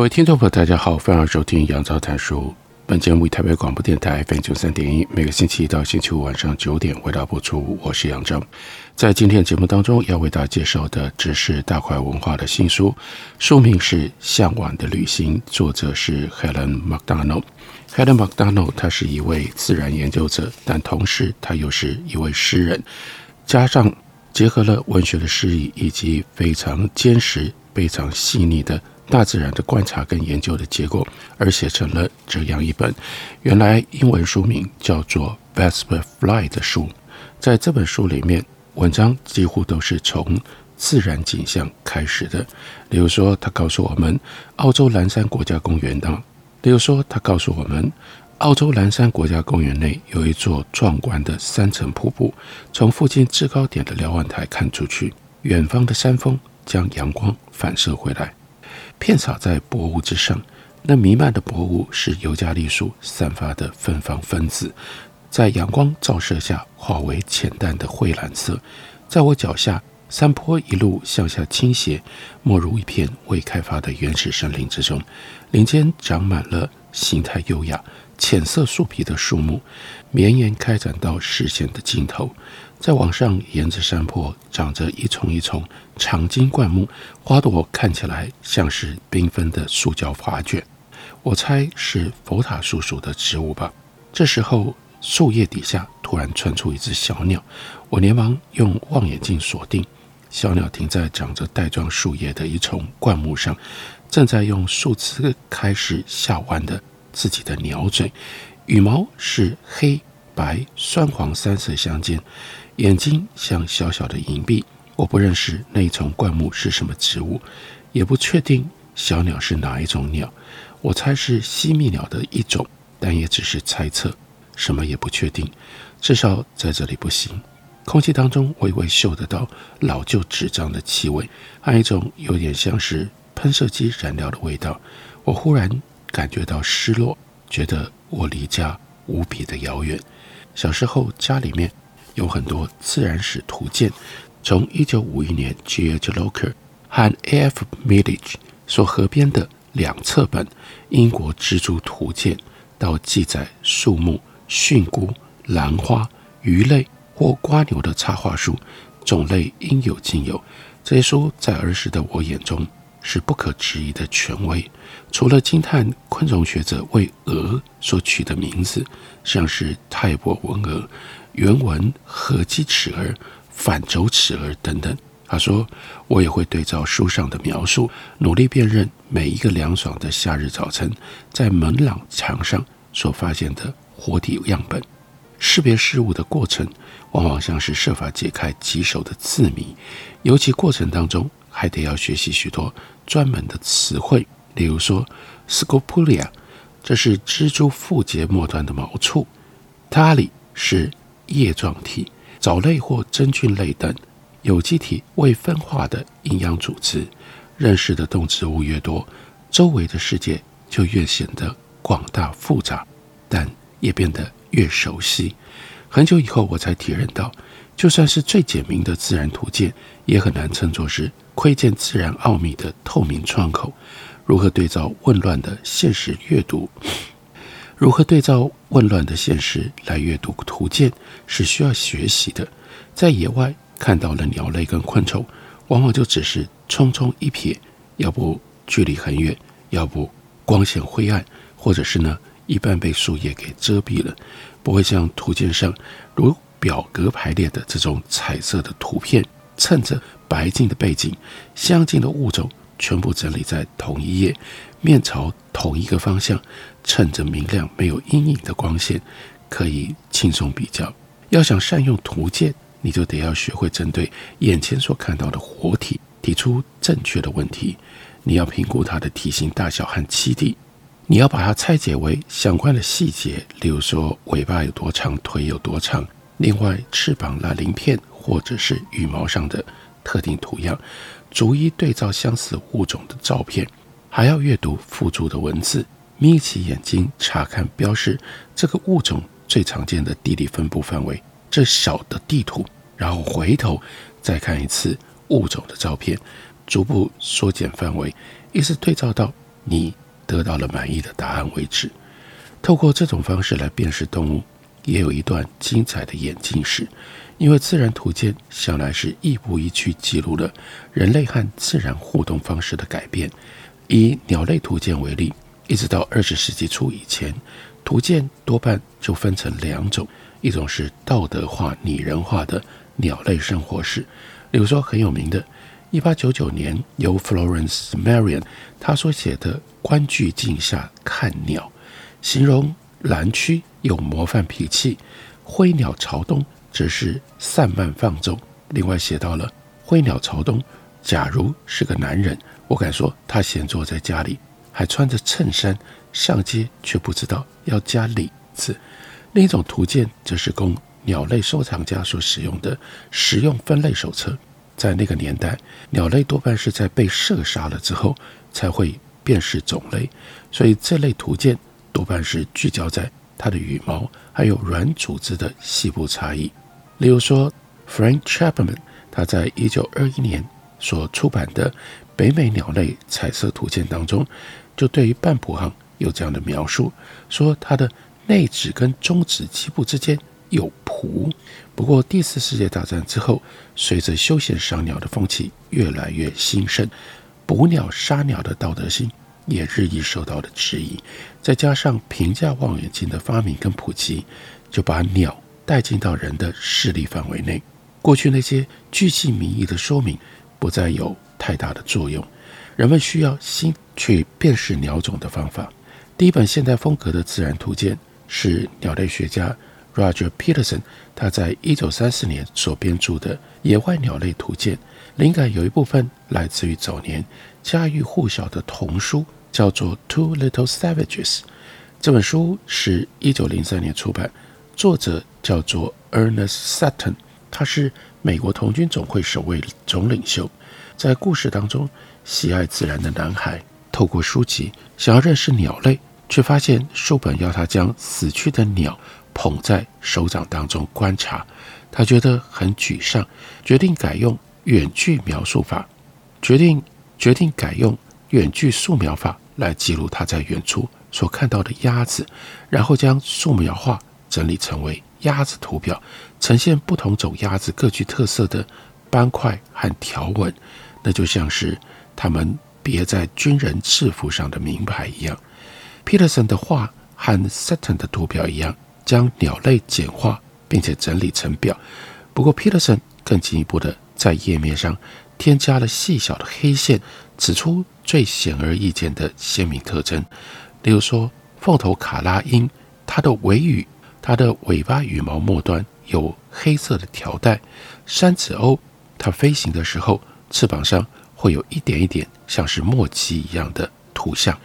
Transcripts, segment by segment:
各位听众朋友，大家好，欢迎收听杨照谈书。本节目为台北广播电台 FM 九三点一，每个星期一到星期五晚上九点为大家播出。我是杨照，在今天的节目当中要为大家介绍的，只是大块文化的新书，书名是《向往的旅行》，作者是 Helen McDonald。Helen McDonald 她是一位自然研究者，但同时她又是一位诗人，加上结合了文学的诗意以及非常坚实、非常细腻的。大自然的观察跟研究的结果，而写成了这样一本原来英文书名叫做《Vesper Fly》的书。在这本书里面，文章几乎都是从自然景象开始的。例如说，他告诉我们澳洲蓝山国家公园的；例如说，他告诉我们澳洲蓝山国家公园内有一座壮观的三层瀑布，从附近制高点的瞭望台看出去，远方的山峰将阳光反射回来。片洒在薄雾之上，那弥漫的薄雾是尤加利树散发的芬芳分子，在阳光照射下化为浅淡的灰蓝色。在我脚下，山坡一路向下倾斜，没入一片未开发的原始森林之中，林间长满了形态优雅、浅色树皮的树木，绵延开展到视线的尽头。再往上，沿着山坡长着一丛一丛长茎灌木，花朵看起来像是缤纷的塑胶花卷。我猜是佛塔叔叔的植物吧。这时候，树叶底下突然窜出一只小鸟，我连忙用望远镜锁定。小鸟停在长着带状树叶的一丛灌木上，正在用树枝开始下弯的自己的鸟嘴，羽毛是黑白酸黄三色相间。眼睛像小小的银币，我不认识那一丛灌木是什么植物，也不确定小鸟是哪一种鸟。我猜是西密鸟的一种，但也只是猜测，什么也不确定。至少在这里不行。空气当中微微嗅得到老旧纸张的气味，还有一种有点像是喷射机燃料的味道。我忽然感觉到失落，觉得我离家无比的遥远。小时候家里面。有很多自然史图鉴，从一九五一年 G.H. Loker 和 A.F. Milledge 所合编的两册本《英国蜘蛛图鉴》，到记载树木、蕈菇、兰花、鱼类或蜗牛的插画书，种类应有尽有。这些书在儿时的我眼中是不可质疑的权威。除了惊叹昆虫学者为蛾所取的名字，像是泰伯文蛾。原文合鸡齿蛾、反轴齿蛾等等。他说：“我也会对照书上的描述，努力辨认每一个凉爽的夏日早晨在门廊墙上所发现的活体样本。识别事物的过程，往往像是设法解开棘手的字谜，尤其过程当中还得要学习许多专门的词汇，例如说 Scopolia，这是蜘蛛腹节末端的毛簇；Tali 是。”叶状体、藻类或真菌类等有机体未分化的营养组织，认识的动植物越多，周围的世界就越显得广大复杂，但也变得越熟悉。很久以后，我才体认到，就算是最简明的自然图鉴，也很难称作是窥见自然奥秘的透明窗口。如何对照混乱的现实阅读？如何对照混乱的现实来阅读图鉴是需要学习的。在野外看到了鸟类跟昆虫，往往就只是匆匆一瞥，要不距离很远，要不光线灰暗，或者是呢一半被树叶给遮蔽了，不会像图鉴上如表格排列的这种彩色的图片，衬着白净的背景，相近的物种全部整理在同一页。面朝同一个方向，趁着明亮、没有阴影的光线，可以轻松比较。要想善用图鉴，你就得要学会针对眼前所看到的活体提出正确的问题。你要评估它的体型大小和栖地，你要把它拆解为相关的细节，例如说尾巴有多长，腿有多长，另外翅膀那鳞片或者是羽毛上的特定图样，逐一对照相似物种的照片，还要阅读附注的文字，眯起眼睛查看标示这个物种最常见的地理分布范围。这小的地图，然后回头再看一次物种的照片，逐步缩减范围，一直对照到你得到了满意的答案为止。透过这种方式来辨识动物，也有一段精彩的演进史。因为自然图鉴向来是亦步亦趋记录了人类和自然互动方式的改变。以鸟类图鉴为例，一直到二十世纪初以前，图鉴多半就分成两种。一种是道德化、拟人化的鸟类生活史，比如说很有名的1899年由 Florence Marion 他所写的《观巨镜下看鸟》，形容蓝区有模范脾气，灰鸟朝东则是散漫放纵。另外写到了灰鸟朝东，假如是个男人，我敢说他闲坐在家里，还穿着衬衫上街，却不知道要加领子。另一种图鉴则是供鸟类收藏家所使用的实用分类手册。在那个年代，鸟类多半是在被射杀了之后才会辨识种类，所以这类图鉴多半是聚焦在它的羽毛还有软组织的细部差异。例如说，Frank Chapman 他在一九二一年所出版的《北美鸟类彩色图鉴》当中，就对于半谱鼾有这样的描述，说它的。内指跟中指基部之间有蹼，不过第四世界大战之后，随着休闲赏鸟的风气越来越兴盛，捕鸟杀鸟的道德性也日益受到了质疑。再加上平价望远镜的发明跟普及，就把鸟带进到人的视力范围内。过去那些巨细靡遗的说明不再有太大的作用，人们需要新去辨识鸟种的方法。第一本现代风格的自然图鉴。是鸟类学家 Roger Peterson 他在一九三四年所编著的《野外鸟类图鉴》，灵感有一部分来自于早年家喻户晓的童书，叫做《Two Little Savages》。这本书是一九零三年出版，作者叫做 Ernest Sutton，他是美国童军总会首位总领袖。在故事当中，喜爱自然的男孩透过书籍想要认识鸟类。却发现书本要他将死去的鸟捧在手掌当中观察，他觉得很沮丧，决定改用远距描述法，决定决定改用远距素描法来记录他在远处所看到的鸭子，然后将素描画整理成为鸭子图表，呈现不同种鸭子各具特色的斑块和条纹，那就像是他们别在军人制服上的名牌一样。Peterson 的画和 Sutton 的图表一样，将鸟类简化并且整理成表。不过，Peterson 更进一步的在页面上添加了细小的黑线，指出最显而易见的鲜明特征。例如说，凤头卡拉莺，它的尾羽，它的尾巴羽毛末端有黑色的条带；山子鸥，它飞行的时候翅膀上会有一点一点像是墨迹一样的图像。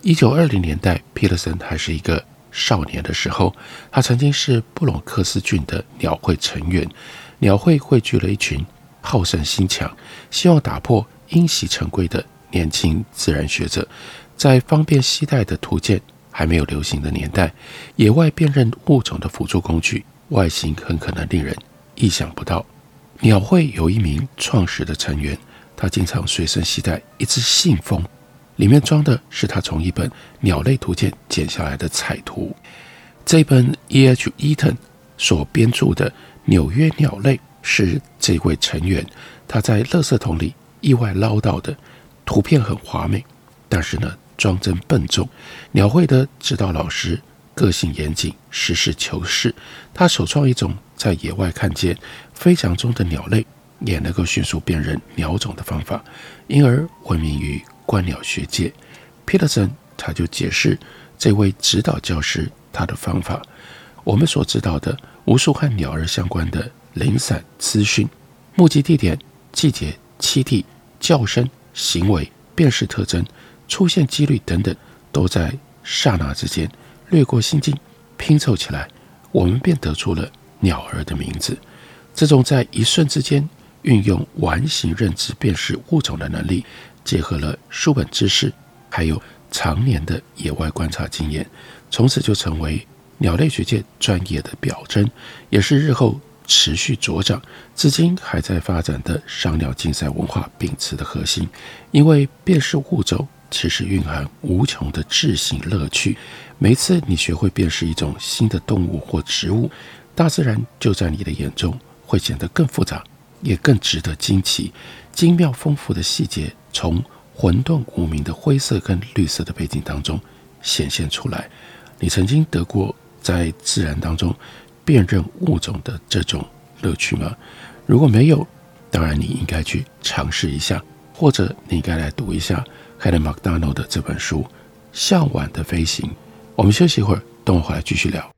一九二零年代，皮特森还是一个少年的时候，他曾经是布隆克斯郡的鸟会成员。鸟会汇聚了一群好胜心强、希望打破因袭成规的年轻自然学者。在方便携带的图鉴还没有流行的年代，野外辨认物种的辅助工具外形很可能令人意想不到。鸟会有一名创始的成员，他经常随身携带一只信封。里面装的是他从一本鸟类图鉴剪下来的彩图。这本 E.H. Eaton 所编著的《纽约鸟类》是这位成员他在垃圾桶里意外捞到的。图片很华美，但是呢，装帧笨重。鸟会的指导老师个性严谨，实事求是。他首创一种在野外看见飞翔中的鸟类也能够迅速辨认鸟种的方法，因而闻名于。观鸟学界，Peterson 他就解释这位指导教师他的方法。我们所知道的无数和鸟儿相关的零散资讯，目击地点、季节、栖地、叫声、行为、辨识特征、出现几率等等，都在刹那之间掠过心境，拼凑起来，我们便得出了鸟儿的名字。这种在一瞬之间运用完形认知辨识物种的能力，结合了书本知识，还有常年的野外观察经验，从此就成为鸟类学界专业的表征，也是日后持续茁长、至今还在发展的赏鸟竞赛文化秉持的核心。因为辨识物种其实蕴含无穷的智性乐趣。每次你学会辨识一种新的动物或植物，大自然就在你的眼中会显得更复杂，也更值得惊奇。精妙丰富的细节从混沌无明的灰色跟绿色的背景当中显现出来。你曾经得过在自然当中辨认物种的这种乐趣吗？如果没有，当然你应该去尝试一下，或者你应该来读一下 Helen McDonald 的这本书《向晚的飞行》。我们休息一会儿，等我回来继续聊。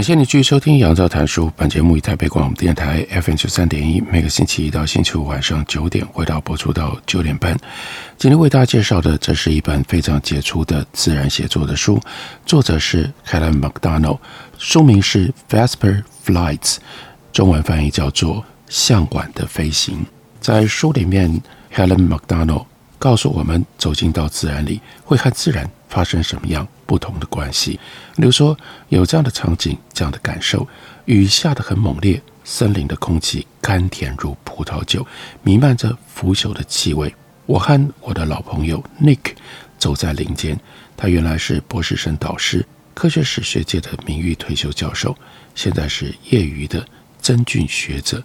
感谢你继续收听《杨照谈书》。本节目以台北广播电台 FM 九三点一，每个星期一到星期五晚上九点，回到播出到九点半。今天为大家介绍的，这是一本非常杰出的自然写作的书，作者是 Helen McDonald，书名是《Vesper Flights》，中文翻译叫做《向晚的飞行》。在书里面，Helen McDonald 告诉我们，走进到自然里，会和自然发生什么样不同的关系？比如说，有这样的场景，这样的感受：雨下得很猛烈，森林的空气甘甜如葡萄酒，弥漫着腐朽的气味。我和我的老朋友 Nick 走在林间，他原来是博士生导师，科学史学界的名誉退休教授，现在是业余的真菌学者。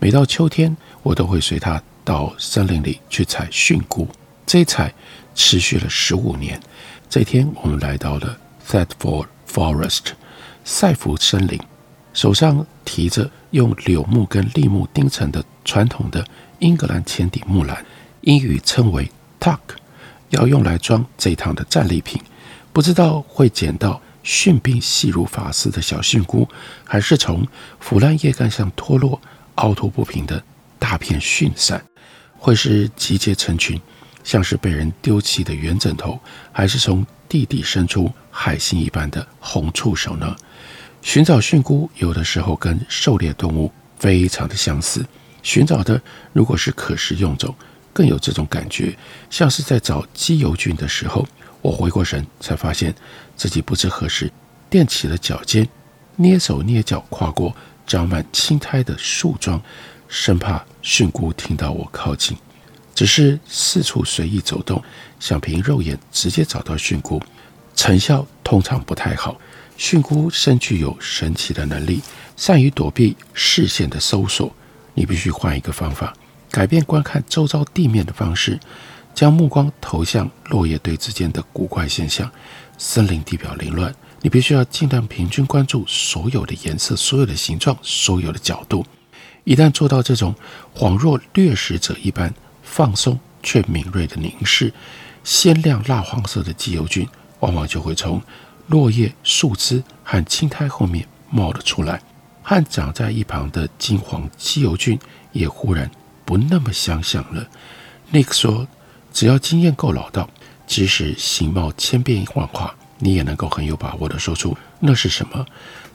每到秋天，我都会随他。到森林里去采蕈菇，这一采持续了十五年。这天，我们来到了 Thetford Forest 赛福森林，手上提着用柳木跟櫟木钉成的传统的英格兰浅底木篮，英语称为 tuck，要用来装这一趟的战利品。不知道会捡到蕈柄细如发丝的小蕈菇，还是从腐烂叶干上脱落、凹凸不平的大片蕈伞。会是集结成群，像是被人丢弃的圆枕头，还是从地底伸出海星一般的红触手呢？寻找蕈菇，有的时候跟狩猎动物非常的相似。寻找的如果是可食用种，更有这种感觉，像是在找鸡油菌的时候。我回过神，才发现自己不知何时踮起了脚尖，蹑手蹑脚跨过长满青苔的树桩。生怕蕈菇听到我靠近，只是四处随意走动，想凭肉眼直接找到蕈菇，成效通常不太好。蕈菇深具有神奇的能力，善于躲避视线的搜索。你必须换一个方法，改变观看周遭地面的方式，将目光投向落叶堆之间的古怪现象。森林地表凌乱，你必须要尽量平均关注所有的颜色、所有的形状、所有的角度。一旦做到这种恍若掠食者一般放松却敏锐的凝视，鲜亮蜡黄色的鸡油菌往往就会从落叶、树枝和青苔后面冒了出来，和长在一旁的金黄鸡油菌也忽然不那么相像了。Nick 说：“只要经验够老道，即使形貌千变万化，你也能够很有把握地说出那是什么。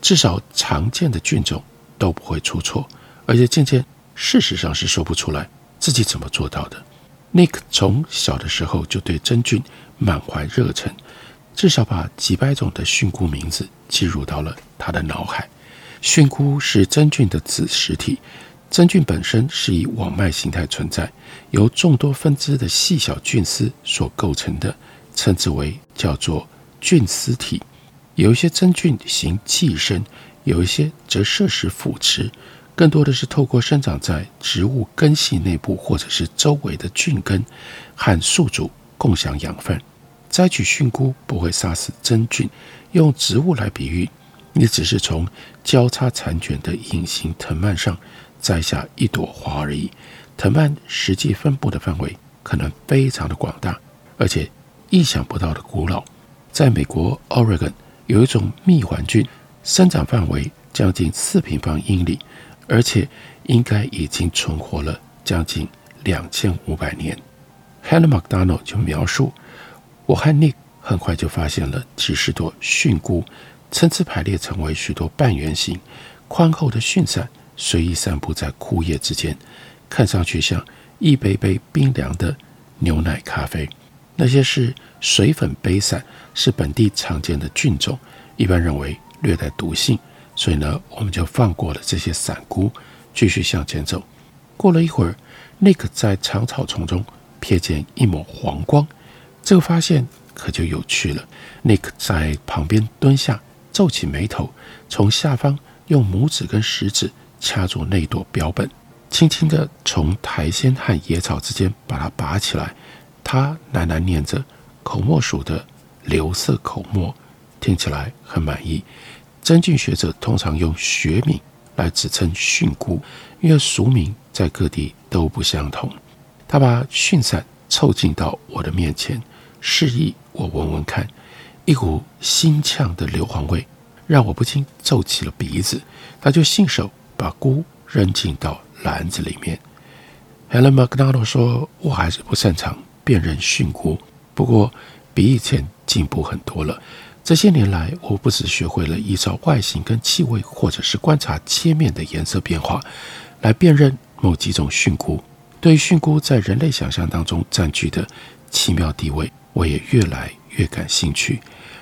至少常见的菌种都不会出错。而且渐渐，事实上是说不出来自己怎么做到的。”？Nick 从小的时候就对真菌满怀热忱。至少把几百种的蕈菇名字记入到了他的脑海。蕈菇是真菌的子实体，真菌本身是以网脉形态存在，由众多分支的细小菌丝所构成的，称之为叫做菌丝体。有一些真菌行寄生，有一些则摄食腐殖，更多的是透过生长在植物根系内部或者是周围的菌根和宿主共享养分。摘取菌菇不会杀死真菌，用植物来比喻，你只是从交叉残卷的隐形藤蔓上摘下一朵花而已。藤蔓实际分布的范围可能非常的广大，而且意想不到的古老。在美国 Oregon 有一种蜜环菌，生长范围将近四平方英里，而且应该已经存活了将近两千五百年。Helen McDonald 就描述。我和 Nick 很快就发现了几十朵蕈菇，参差排列成为许多半圆形、宽厚的蕈伞，随意散布在枯叶之间，看上去像一杯杯冰凉的牛奶咖啡。那些是水粉杯伞，是本地常见的菌种，一般认为略带毒性，所以呢，我们就放过了这些伞菇，继续向前走。过了一会儿，Nick 在长草丛中瞥见一抹黄光。这个发现可就有趣了。Nick 在旁边蹲下，皱起眉头，从下方用拇指跟食指掐住那朵标本，轻轻地从苔藓和野草之间把它拔起来。他喃喃念着口沫属的硫色口沫，听起来很满意。真菌学者通常用学名来指称蕈菇，因为俗名在各地都不相同。他把蕈伞凑近到我的面前。示意我闻闻看，一股腥呛的硫磺味让我不禁皱起了鼻子。他就信手把菇扔进到篮子里面。Helen McDonald 说：“我还是不擅长辨认蕈菇，不过比以前进步很多了。这些年来，我不只学会了依照外形跟气味，或者是观察切面的颜色变化来辨认某几种蕈菇。对于蕈菇在人类想象当中占据的奇妙地位。”我也越来越感兴趣。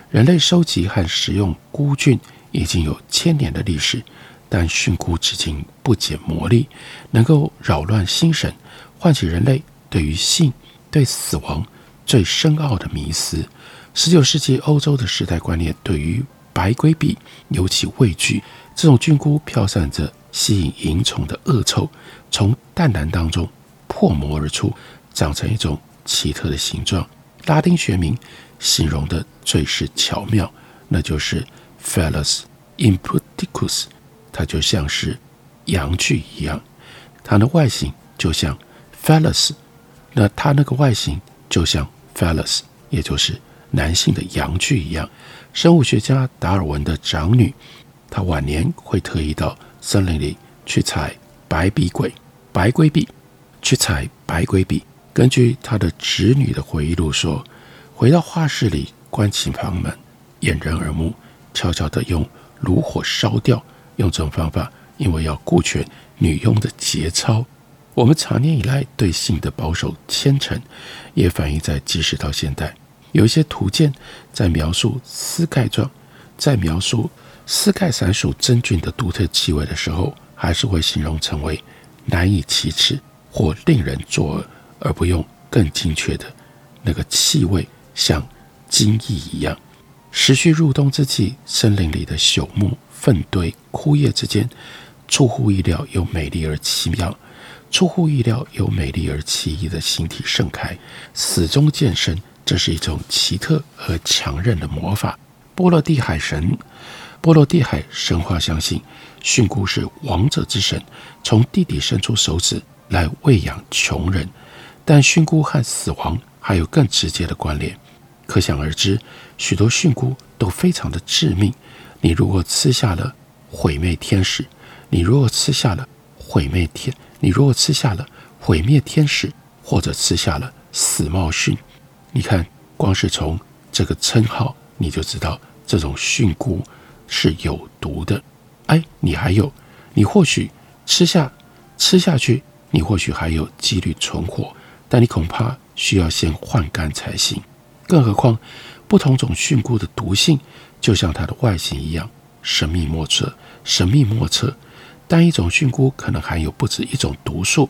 人类收集和食用菇菌已经有千年的历史，但蕈菇至今不减魔力，能够扰乱心神，唤起人类对于性、对死亡最深奥的迷思。十九世纪欧洲的时代观念对于白龟壁尤其畏惧。这种菌菇飘散着吸引蝇虫的恶臭，从蛋蛋当中破膜而出，长成一种奇特的形状。拉丁学名形容的最是巧妙，那就是 Phallus imputicus，它就像是阳具一样，它的外形就像 Phallus，那它那个外形就像 Phallus，也就是男性的阳具一样。生物学家达尔文的长女，她晚年会特意到森林里去采白壁鬼、白龟壁，去采白龟壁。根据他的侄女的回忆录说，回到画室里，关起房门，掩人耳目，悄悄地用炉火烧掉。用这种方法，因为要顾全女佣的节操。我们长年以来对性的保守虔诚，也反映在即使到现代，有一些图鉴在描述丝盖状，在描述丝盖伞属真菌的独特气味的时候，还是会形容成为难以启齿或令人作呕。而不用更精确的那个气味，像精翼一样。时序入冬之际，森林里的朽木、粪堆、枯叶之间，出乎意料又美丽而奇妙，出乎意料又美丽而奇异的形体盛开，始终见生，这是一种奇特而强韧的魔法。波罗的海神，波罗的海神话相信，蕈菇是王者之神，从地底伸出手指来喂养穷人。但蕈菇和死亡还有更直接的关联，可想而知，许多蕈菇都非常的致命。你如果吃下了毁灭天使，你如果吃下了毁灭天，你如果吃下了毁灭天使，或者吃下了死茂蕈，你看，光是从这个称号，你就知道这种蕈菇是有毒的。哎，你还有，你或许吃下吃下去，你或许还有几率存活。但你恐怕需要先换肝才行，更何况不同种蕈菇的毒性就像它的外形一样神秘莫测，神秘莫测。单一种蕈菇可能含有不止一种毒素，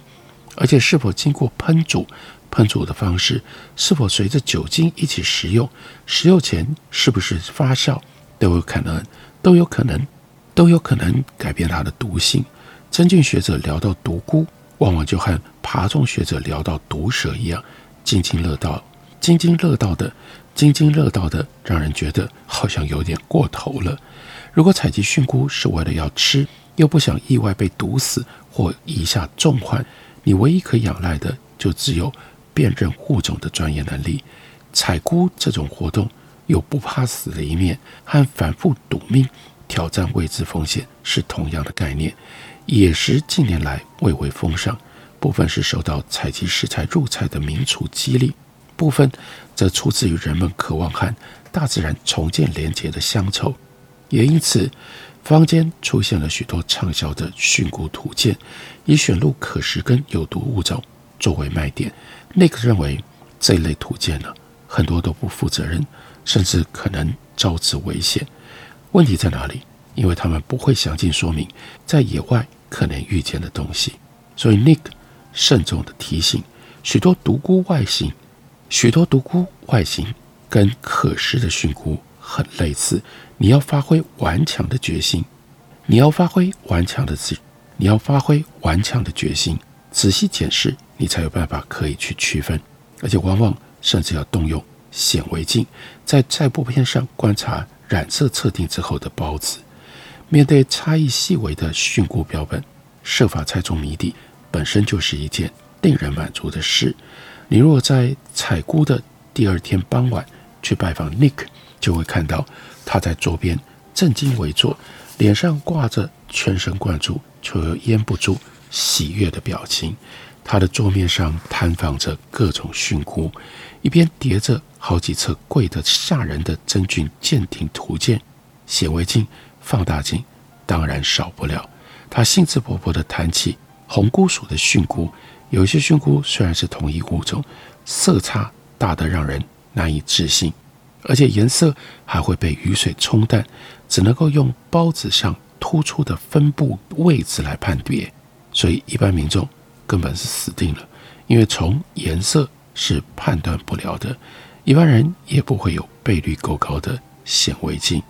而且是否经过烹煮、烹煮的方式是否随着酒精一起食用、食用前是不是发酵，都有可能，都有可能，都有可能改变它的毒性。真菌学者聊到毒菇。往往就和爬虫学者聊到毒蛇一样，津津乐道，津津乐道的，津津乐道的，让人觉得好像有点过头了。如果采集蕈菇是为了要吃，又不想意外被毒死或一下重患，你唯一可以仰赖的就只有辨认物种的专业能力。采菇这种活动有不怕死的一面，和反复赌命挑战未知风险是同样的概念。野食近年来蔚为风尚，部分是受到采集食材入菜的名厨激励，部分则出自于人们渴望和大自然重建连结的乡愁。也因此，坊间出现了许多畅销的蕈菇图鉴，以选录可食根有毒物种作为卖点。，Nick 认为这一类图鉴呢，很多都不负责任，甚至可能招致危险。问题在哪里？因为他们不会详尽说明在野外可能遇见的东西，所以 Nick 慎重地提醒：许多毒菇外形，许多毒菇外形跟可食的蕈菇很类似。你要发挥顽强的决心，你要发挥顽强的自，你要发挥顽强的决心，仔细检视，你才有办法可以去区分。而且往往甚至要动用显微镜，在在布片上观察染色测定之后的孢子。面对差异细微的蕈菇标本，设法猜中谜底，本身就是一件令人满足的事。你若在采菇的第二天傍晚去拜访 Nick，就会看到他在桌边正襟危坐，脸上挂着全神贯注却又掩不住喜悦的表情。他的桌面上摊放着各种菌菇，一边叠着好几册贵得吓人的真菌鉴定图鉴、显微镜。放大镜当然少不了。他兴致勃勃地谈起红菇属的菌菇，有些菌菇虽然是同一物种，色差大得让人难以置信，而且颜色还会被雨水冲淡，只能够用孢子上突出的分布位置来判别。所以一般民众根本是死定了，因为从颜色是判断不了的，一般人也不会有倍率够高的显微镜。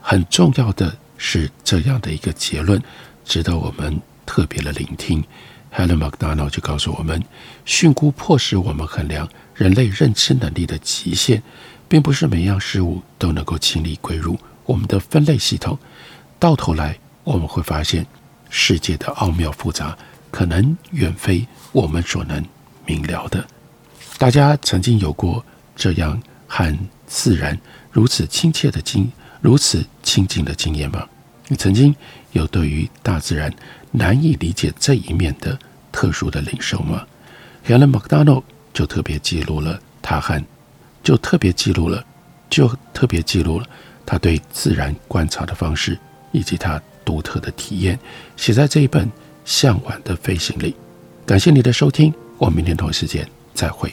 很重要的是这样的一个结论，值得我们特别的聆听。Helen McDonald 就告诉我们，蕈菇迫使我们衡量人类认知能力的极限，并不是每样事物都能够轻易归入我们的分类系统。到头来，我们会发现世界的奥妙复杂，可能远非我们所能明了的。大家曾经有过这样和自然如此亲切的经。如此亲近的经验吗？你曾经有对于大自然难以理解这一面的特殊的领受吗？Helen McDonald 就特别记录了他和，就特别记录了，就特别记录了他对自然观察的方式以及他独特的体验，写在这一本《向晚的飞行》里。感谢你的收听，我们明天同一时间再会。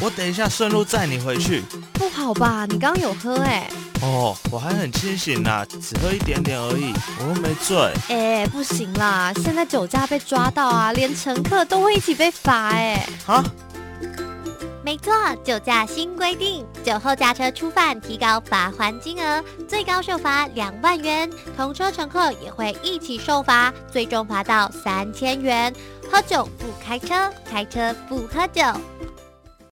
我等一下顺路载你回去。不好吧？你刚刚有喝哎。哦，我还很清醒呐，只喝一点点而已，我又没醉。哎，不行啦，现在酒驾被抓到啊，连乘客都会一起被罚哎。啊？没错，酒驾新规定，酒后驾车初犯提高罚还金额，最高受罚两万元，同车乘客也会一起受罚，最终罚到三千元。喝酒不开车，开车不喝酒。